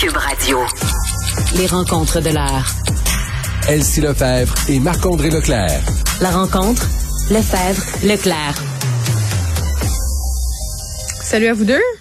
Cube Radio. Les rencontres de l'heure. Elsie Lefebvre et Marc-André Leclerc. La rencontre, Lefebvre, Leclerc. Salut à vous deux.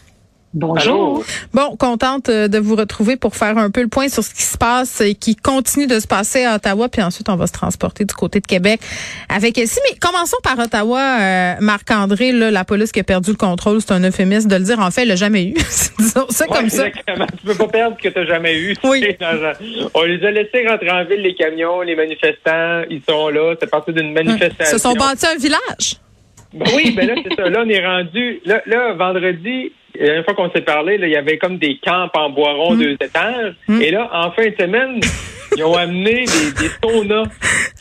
Bonjour. Bon, contente euh, de vous retrouver pour faire un peu le point sur ce qui se passe et qui continue de se passer à Ottawa, puis ensuite on va se transporter du côté de Québec avec Elsie. Mais commençons par Ottawa. Euh, Marc-André, la police qui a perdu le contrôle, c'est un euphémisme de le dire. En fait, elle l'a jamais eu. Disons ça Ouais, comme ça. exactement. Tu peux pas perdre ce que tu n'as jamais eu. Oui. On les a laissés rentrer en ville, les camions, les manifestants, ils sont là. C'est parti d'une manifestation. Se sont bâtis un village. Ben oui, ben là, c'est ça. Là, on est rendu. Là, là vendredi, la dernière fois qu'on s'est parlé, là, il y avait comme des camps en bois rond, Mm. deux étages. Et là, en fin de semaine, ils ont amené des, des saunas.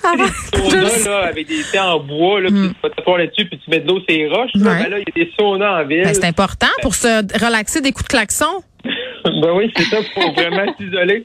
Ah, des saunas, là, avec des thés en bois, là, puis tu vas là-dessus, puis tu mets de l'eau sur les roches. Là. Ben là, il y a des saunas en ville. Ben, c'est important pour se relaxer des coups de klaxon. Ben oui, c'est ça, faut vraiment s'isoler.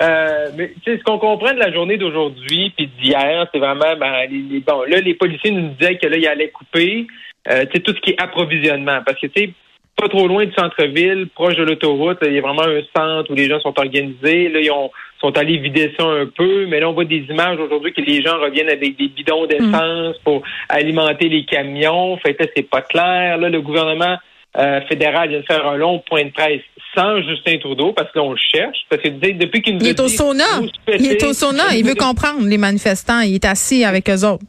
Euh, mais tu sais, ce qu'on comprend de la journée d'aujourd'hui puis d'hier, c'est vraiment ben, les, les- bon, là, les policiers nous disaient que là, ils allaient couper euh, tout ce qui est approvisionnement. Parce que tu sais, pas trop loin du centre-ville, proche de l'autoroute, il y a vraiment un centre où les gens sont organisés. Là, ils ont, sont allés vider ça un peu, mais là, on voit des images aujourd'hui que les gens reviennent avec des bidons d'essence pour alimenter les camions. Fait que c'est pas clair. Là, le gouvernement euh, fédéral vient de faire un long point de presse sans Justin Trudeau, parce que là, on le cherche. Parce que depuis qu'il nous Il est au sauna. Il est au sauna. Il veut comprendre les manifestants. Il est assis avec eux autres.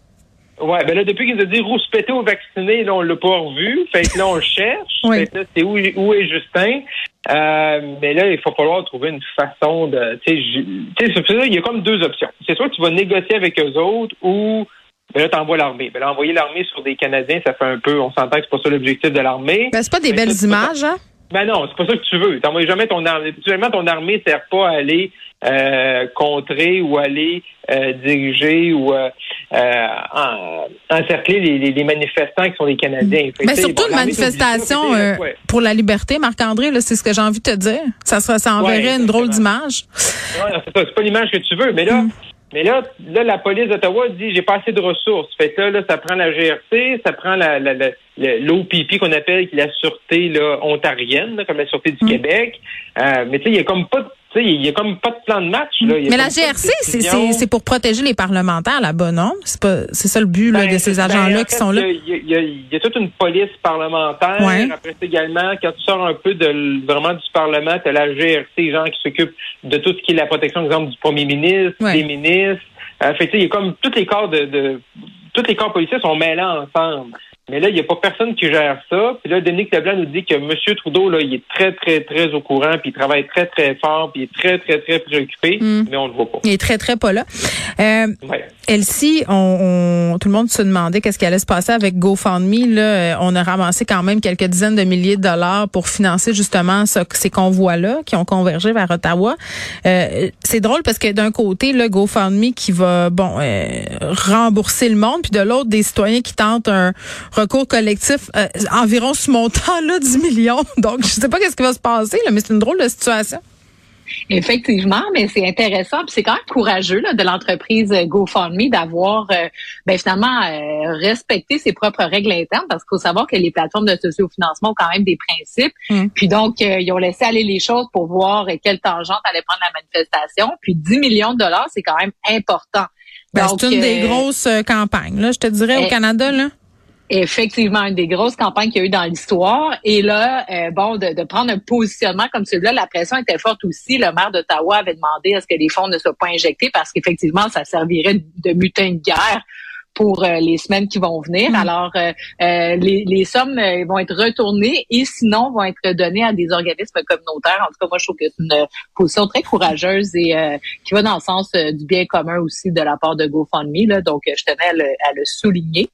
Ouais, ben là, depuis qu'il nous a dit rouspéter aux vaccinés, là, on l'a pas revu. Fait que là, on le cherche. Oui. Fait que là, c'est où, où est Justin? Euh, mais là, il va falloir trouver une façon de. Tu sais, il y a comme deux options. C'est soit tu vas négocier avec eux autres ou ben là, t'envoies l'armée. Ben là, envoyer l'armée sur des Canadiens, ça fait un peu. On s'entend que c'est pas ça l'objectif de l'armée. Ben, c'est pas des Mais belles images, hein? Ben non, c'est pas ça que tu veux. T'envoies jamais ton armée. Ton armée sert pas à aller euh, contrer ou aller euh, diriger ou euh, en- encercler les, les- les manifestants qui sont des Canadiens. Fait Mais surtout bon, une manifestation ouais. pour la liberté, Marc-André, c'est ce que j'ai envie de te dire. Ça, sera, ça enverrait Ouais, une drôle d'image. Ouais, non, c'est pas l'image que tu veux. Mais là, mais là, là, la police d'Ottawa dit j'ai pas assez de ressources. Fait que là, là, ça prend la GRC, ça prend la, la, la- l'OPP qu'on appelle qui est la sûreté là, ontarienne, là, comme la sûreté du Québec. Euh, mais tu sais, il y a comme pas de- il y a comme pas de plan de match. Là. Mais la GRC, c'est- pour protéger les parlementaires là-bas, non? C'est pas c'est ça le but là, Ben, de ces ben, agents-là en qui fait, sont là? Il y, y y a toute une police parlementaire. Ouais. Après également, quand tu sors un peu de vraiment du Parlement, tu as la GRC, gens qui s'occupent de tout ce qui est la protection, par exemple, du premier ministre, Ouais. des ministres. Euh, fait que, tu sais, il y a comme tous les corps de, de tous les corps policiers sont mêlés ensemble. Mais là, il n'y a pas personne qui gère ça. Puis là, Dominique Leblanc nous dit que M. Trudeau, là, il est très, très, très au courant, puis il travaille très, très fort, puis il est très, très, très préoccupé, Mm. mais on le voit pas. Il est très, très pas là. Euh, Ouais. Elsie, on, on- tout le monde se demandait qu'est-ce qui allait se passer avec GoFundMe. Là, Euh, on a ramassé quand même quelques dizaines de milliers de dollars pour financer justement ce- ces convois-là qui ont convergé vers Ottawa. Euh, c'est drôle parce que d'un côté, le GoFundMe qui va bon euh, rembourser le monde, puis de l'autre, des citoyens qui tentent un recours collectif euh, environ ce montant-là, 10 millions. Donc, je sais pas qu'est-ce qui va se passer, là, mais c'est une drôle de situation. Effectivement, mais c'est intéressant, puis c'est quand même courageux là, de l'entreprise GoFundMe d'avoir euh, ben, finalement euh, respecté ses propres règles internes, parce qu'il faut savoir que les plateformes de sociofinancement ont quand même des principes. Mm. Puis donc, euh, ils ont laissé aller les choses pour voir quelle tangente allait prendre la manifestation. Puis 10 millions de dollars, c'est quand même important. Ben, c'est une des grosses campagnes, là, je te dirais, au eh, Canada. Là. Effectivement une des grosses campagnes qu'il y a eu dans l'histoire. Et là, euh, bon, de, de prendre un positionnement comme celui-là, la pression était forte aussi. Le maire d'Ottawa avait demandé à ce que les fonds ne soient pas injectés parce qu'effectivement, ça servirait de mutin de guerre pour euh, les semaines qui vont venir. Mm. Alors, euh, euh, les, les sommes vont être retournées et sinon vont être données à des organismes communautaires. En tout cas, moi, je trouve que c'est une position très courageuse et euh, qui va dans le sens du bien commun aussi de la part de GoFundMe. Là. Donc, je tenais à le, à le souligner.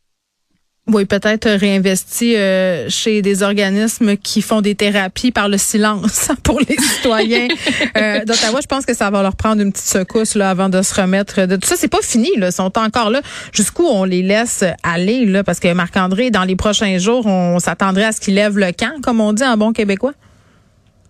Oui, peut-être réinvesti euh, chez des organismes qui font des thérapies par le silence pour les citoyens euh, d'Ottawa. Je pense que ça va leur prendre une petite secousse là avant de se remettre de tout ça. C'est pas fini, là. Ils sont encore là. Jusqu'où on les laisse aller, là, parce que Marc-André, dans les prochains jours, on s'attendrait à ce qu'il lève le camp, comme on dit en bon québécois.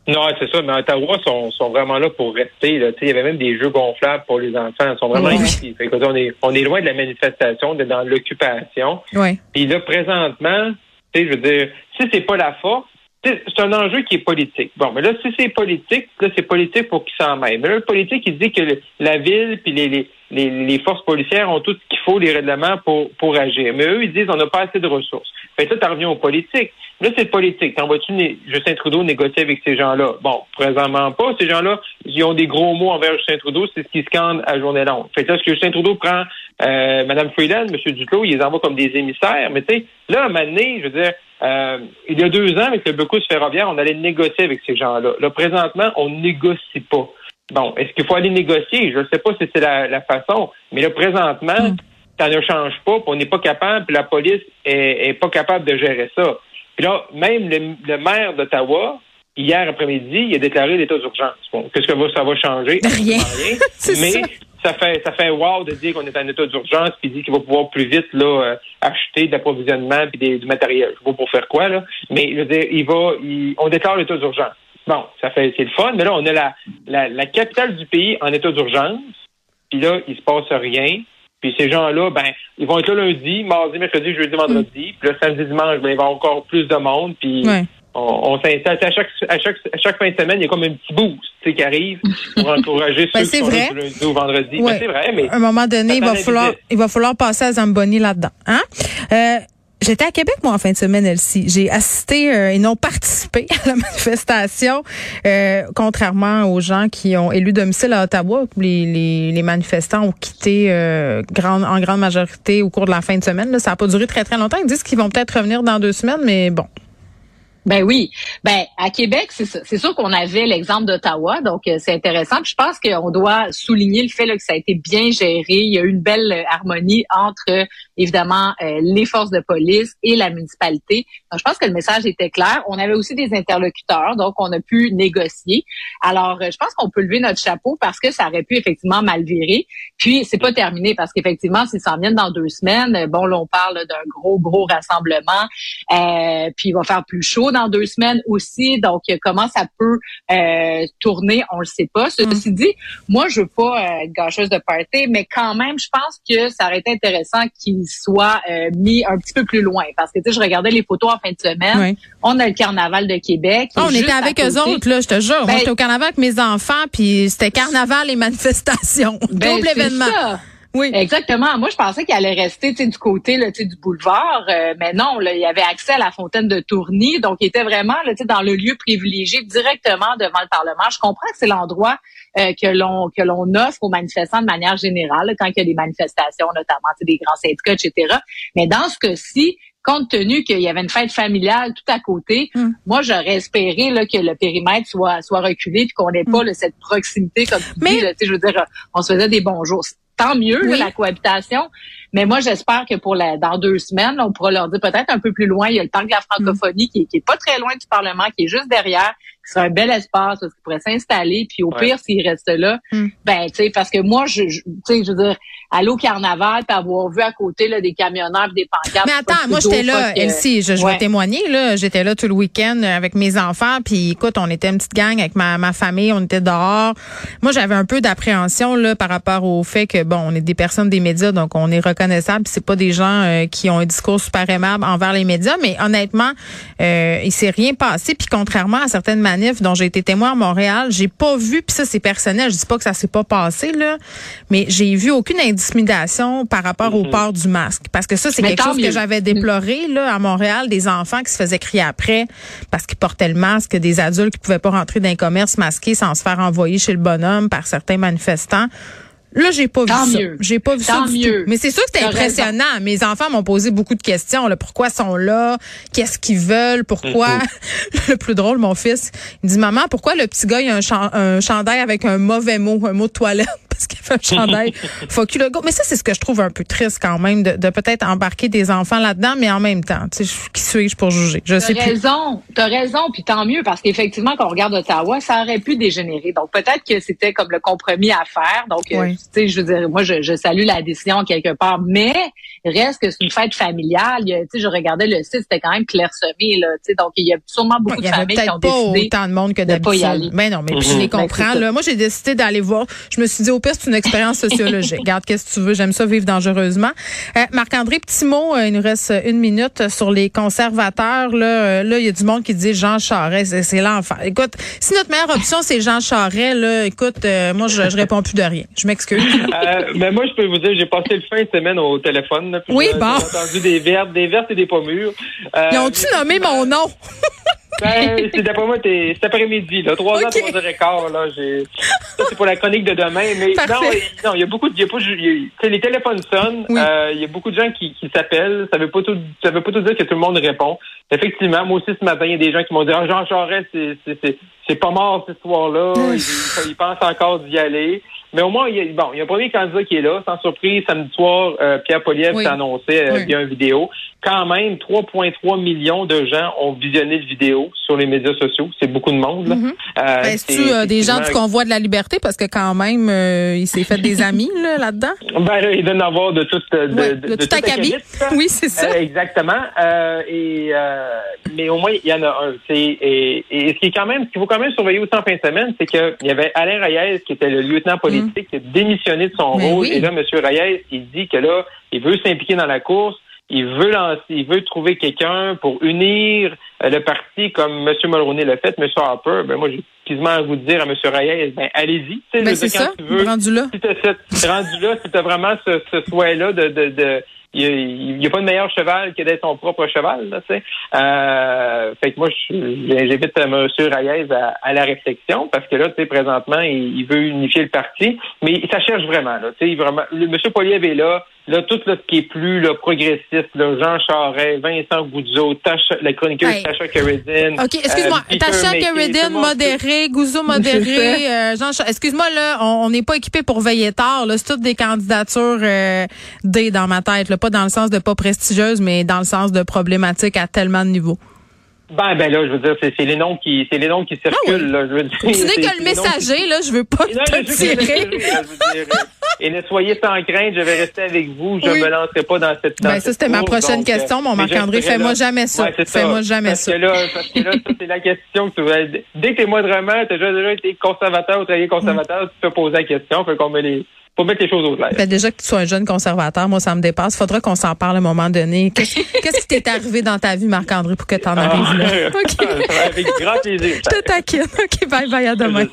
Non, c'est ça, mais Ottawa sont, sont vraiment là pour rester. Là. Tu sais, Il y avait même des jeux gonflables pour les enfants. Ils sont vraiment Oui. ici. Fait que, on, est, on est loin de la manifestation, de, dans l'occupation. Oui. Puis là, présentement, je veux dire, si c'est pas la force, c'est un enjeu qui est politique. Bon, mais là, si c'est politique, là, c'est politique pour qu'ils s'en mêlent. Mais là, le politique, il dit que la ville puis les, les, les, forces policières ont tout ce qu'il faut, les règlements pour, pour agir. Mais eux, ils disent on n'a pas assez de ressources. Fait que là, tu reviens aux politiques. Là, c'est politique. T'en vois-tu Justin Trudeau négocier avec ces gens-là? Bon, présentement pas. Ces gens-là, ils ont des gros mots envers Justin Trudeau. C'est ce qu'ils scandent à journée longue. Fait que là, ce que Justin Trudeau prend euh, Mme Freeland, M. Duclos, il les envoie comme des émissaires. Mais tu sais, là, à un moment donné, je veux dire, euh, il y a deux ans, avec le Becus ferroviaire, on allait négocier avec ces gens-là. Là, présentement, on négocie pas. Bon, est-ce qu'il faut aller négocier? Je ne sais pas si c'est la, façon, mais là, présentement, mm. Ça ne change pas, on n'est pas capable, puis la police est, pas capable de gérer ça. Puis là, même le, maire d'Ottawa, hier après-midi, il a déclaré l'état d'urgence. Bon, qu'est-ce que ça va changer? Rien. mais ça fait ça fait wow de dire qu'on est en état d'urgence puis dit qu'il va pouvoir plus vite là euh, acheter de l'approvisionnement puis du matériel. Je sais pas pour faire quoi là, mais je veux dire, il va on déclare l'état d'urgence. Bon, ça fait c'est le fun, mais là on a la, la, la capitale du pays en état d'urgence. Puis là, il se passe rien. Puis ces gens-là, ben, ils vont être là lundi, mardi, mercredi, jeudi, vendredi. Puis là, samedi, dimanche, ben, il va y avoir encore plus de monde. Puis on, s'installe. À chaque, à, chaque, à chaque fin de semaine, il y a comme un petit boost qui arrive pour encourager ben, ceux qui sont vrai. lundi ou vendredi. Ben, c'est vrai, mais. À un moment donné, il va, falloir, il va falloir passer à Zamboni là-dedans. Hein? Euh, J'étais à Québec, moi, en fin de semaine, Elsie. J'ai assisté euh, et non participé à la manifestation, euh, contrairement aux gens qui ont élu domicile à Ottawa. Les, les, les manifestants ont quitté euh, en grande majorité au cours de la fin de semaine. Ça n'a pas duré très, très longtemps. Ils disent qu'ils vont peut-être revenir dans deux semaines, mais bon, ben oui. Ben à Québec, c'est sûr qu'on avait l'exemple d'Ottawa, donc euh, c'est intéressant. je pense qu'on doit souligner le fait que ça a été bien géré. Il y a eu une belle euh, harmonie entre évidemment euh, les forces de police et la municipalité. Donc je pense que le message était clair. On avait aussi des interlocuteurs, donc on a pu négocier. Alors je pense qu'on peut lever notre chapeau parce que ça aurait pu effectivement mal virer. Puis c'est pas terminé parce qu'effectivement s'ils s'en viennent dans deux semaines, bon là on parle d'un gros gros rassemblement, puis il va faire plus chaud dans deux semaines aussi. Donc, comment ça peut euh, tourner, on le sait pas. Ceci mm. dit, moi, je veux pas euh, être gâcheuse de party, mais quand même, je pense que ça aurait été intéressant qu'il soit euh, mis un petit peu plus loin. Parce que, tu sais, je regardais les photos en fin de semaine. On a le carnaval de Québec. Ah, on était avec eux autres, là, je te jure. Ben j'étais au carnaval avec mes enfants, puis c'était carnaval et manifestations. Ben, Double événement. Oui. Exactement. Moi, je pensais qu'il allait rester du côté là, du boulevard, euh, mais non, là, il y avait accès à la fontaine de Tourny, donc il était vraiment là, dans le lieu privilégié directement devant le Parlement. Je comprends que c'est l'endroit euh, que l'on que l'on offre aux manifestants de manière générale, quand il y a des manifestations, notamment des grands syndicats, etc. Mais dans ce cas-ci, compte tenu qu'il y avait une fête familiale tout à côté, hmm. moi j'aurais espéré là, que le périmètre soit soit reculé puis qu'on n'ait pas hmm. cette proximité comme tu dis. Là, je veux dire, on se faisait des bonjours tant mieux la cohabitation. Mais moi, j'espère que pour la, dans deux semaines, on pourra leur dire peut-être un peu plus loin. Il y a le parc de la francophonie qui, qui est pas très loin du Parlement, qui est juste derrière, qui serait un bel espace où ils pourraient s'installer. Puis au pire, s'ils restent là, hmm. ben tu sais, parce que moi, je, tu sais, je veux dire, aller au carnaval, puis avoir vu à côté là, des camionneurs, des pancartes. Mais attends, moi j'étais là, Elsie, je, je vais témoigner là, j'étais là tout le week-end avec mes enfants, puis écoute, on était une petite gang avec ma, ma famille, on était dehors. Moi, j'avais un peu d'appréhension là par rapport au fait que bon, on est des personnes des médias, donc on est reconnaissable. C'est pas des gens euh, qui ont un discours super aimable envers les médias, mais honnêtement, euh, il s'est rien passé. Puis contrairement à certaines manifs dont j'ai été témoin à Montréal, j'ai pas vu, puis ça c'est personnel, je dis pas que ça s'est pas passé là, mais j'ai vu aucune d'intimidation par rapport au mhm. port du masque. Parce que ça, c'est quelque chose que j'avais déploré là à Montréal, des enfants qui se faisaient crier après parce qu'ils portaient le masque, des adultes qui pouvaient pas rentrer dans un commerce masqué sans se faire envoyer chez le bonhomme par certains manifestants. Là, j'ai pas vu ça. J'ai pas vu ça du Tout. Mais c'est sûr que c'était impressionnant. Mes enfants m'ont posé beaucoup de questions. Là. Pourquoi ils sont là? Qu'est-ce qu'ils veulent? Pourquoi? le plus drôle, mon fils, il dit, maman, pourquoi le petit gars, il a un, un chandail avec un mauvais mot, un mot de toilette? parce qu'il fait un chandail? Fuck you le go. Mais ça, c'est ce que je trouve un peu triste quand même, de, de peut-être embarquer des enfants là-dedans, mais en même temps, tu sais, qui suis-je pour juger? Je sais raison, T'as raison, puis tant mieux, parce qu'effectivement, quand on regarde Ottawa, ça aurait pu dégénérer. Donc, peut-être que c'était comme le compromis à faire. Donc, euh, sais, je veux dire, moi, je, je salue la décision quelque part, mais reste que c'est une fête familiale. Tu sais, je regardais le site, c'était quand même clairsemé, là. Tu sais, donc, il y a sûrement beaucoup de familles qui ont décidé autant de monde que d'habitude. Mais non, mais je les comprends. Là. Moi, j'ai décidé d'aller voir. Je me suis dit, au pire, c'est une expérience sociologique. Regarde, qu'est-ce que tu veux? J'aime ça vivre dangereusement. Euh, Marc-André, petit mot, euh, il nous reste une minute sur les conservateurs. Là, euh, là, il y a du monde qui dit Jean Charest, c'est l'enfer. Écoute, si notre meilleure option, c'est Jean Charest, là, écoute, moi, je, je réponds plus de rien. Je m'excuse. Mais moi, je peux vous dire, j'ai passé le fin de semaine au téléphone. Là, oui, bon. J'ai entendu des vertes, des vertes et des pommures. Ils ont-tu nommé mon nom? Ben, c'est d'après moi, cet après-midi, là. Trois ans, trois heures et quart, là. J'ai, ça, c'est pour la chronique de demain. Mais non, il y a beaucoup de, y a pas, il y a, les téléphones sonnent. Euh, il y a beaucoup de gens qui, qui s'appellent. Ça veut pas tout, ça veut pas tout dire que tout le monde répond. Effectivement, moi aussi, ce matin, il y a des gens qui m'ont dit, ah, Jean Charest, c'est, c'est, c'est, c'est pas mort, cette histoire-là. il, il pense encore d'y aller. Mais au moins, il y a, bon, il y a un premier candidat qui est là. Sans surprise, samedi soir, euh, Pierre Poliev s'est annoncé euh, via une vidéo. Quand même, 3,3 millions de gens ont visionné le vidéo sur les médias sociaux. C'est beaucoup de monde. Là. Mm-hmm. euh, Est-ce euh, des gens du convoi de la liberté? Parce que quand même, euh, il s'est fait des amis là, là-dedans. ben, il doit en avoir de toute de, de, de, de, tout acabit. Oui, c'est ça. exactement. et mais au moins, il y en a un. Et, et, ce qui est quand même, ce qu'il faut quand même surveiller aussi en fin de semaine, c'est qu'il y avait Alain Reyes, qui était le lieutenant politique politique qui a démissionné de son rôle. Et là, M. Reyes, il dit que là, il veut s'impliquer dans la course. Il veut lancer, il veut trouver quelqu'un pour unir le parti comme M. Mulroney l'a fait, M. Harper. Ben moi, j'ai quasiment à vous dire à M. Reyes, ben allez-y. Ben c'est ça, rendu là. Si rendu là, si tu as vraiment ce, ce souhait-là de, de, de il n'y a, pas de meilleur cheval que d'être son propre cheval, là, tu sais. Euh, fait que moi, j'invite M. Reyes à, à, la réflexion parce que là, tu sais, présentement, il, veut unifier le parti, mais ça cherche vraiment, là, tu sais, vraiment. Le, M. Poliev est là, Là, tout ce qui est plus là, progressiste, là, Jean Charest, Vincent Goudzo, Tasha, la chroniqueuse hey. Tasha Keredin. OK, excuse-moi. Euh, Tasha Keredin, modéré, Goudzo, modéré. Euh, Jean Excuse-moi, là, on n'est pas équipé pour veiller tard. C'est toutes des candidatures euh, D dans ma tête. Là, pas dans le sens de pas prestigieuse, mais dans le sens de problématique à tellement de niveaux. Ben, ben là, je veux dire, c'est les noms qui, c'est les noms qui circulent. Ah oui. là, je veux dire, tu que le messager, là, je veux pas non, te tirer. et ne soyez sans crainte, je vais rester avec vous. Je ne me lancerai pas dans cette. Dans ben, ça, c'était ma prochaine donc, euh, question, mon Marc-André. Fais-moi jamais ça. Ouais, Fais-moi jamais parce ça. Que là, parce que là, ça, c'est la question que tu vas. Dès que t'es moindrement, t'as déjà, déjà été conservateur ou travaillé conservateur, tu peux poser la question. Fait qu'on met les, faut mettre les choses au clair. Ben déjà que tu sois un jeune conservateur, moi, ça me dépasse. Faudra qu'on s'en parle à un moment donné. Qu'est-ce qui t'est arrivé dans ta vie, Marc-André, pour que tu en ah, arrives là? OK. Avec grand plaisir. Je te taquine. OK, bye bye, à demain.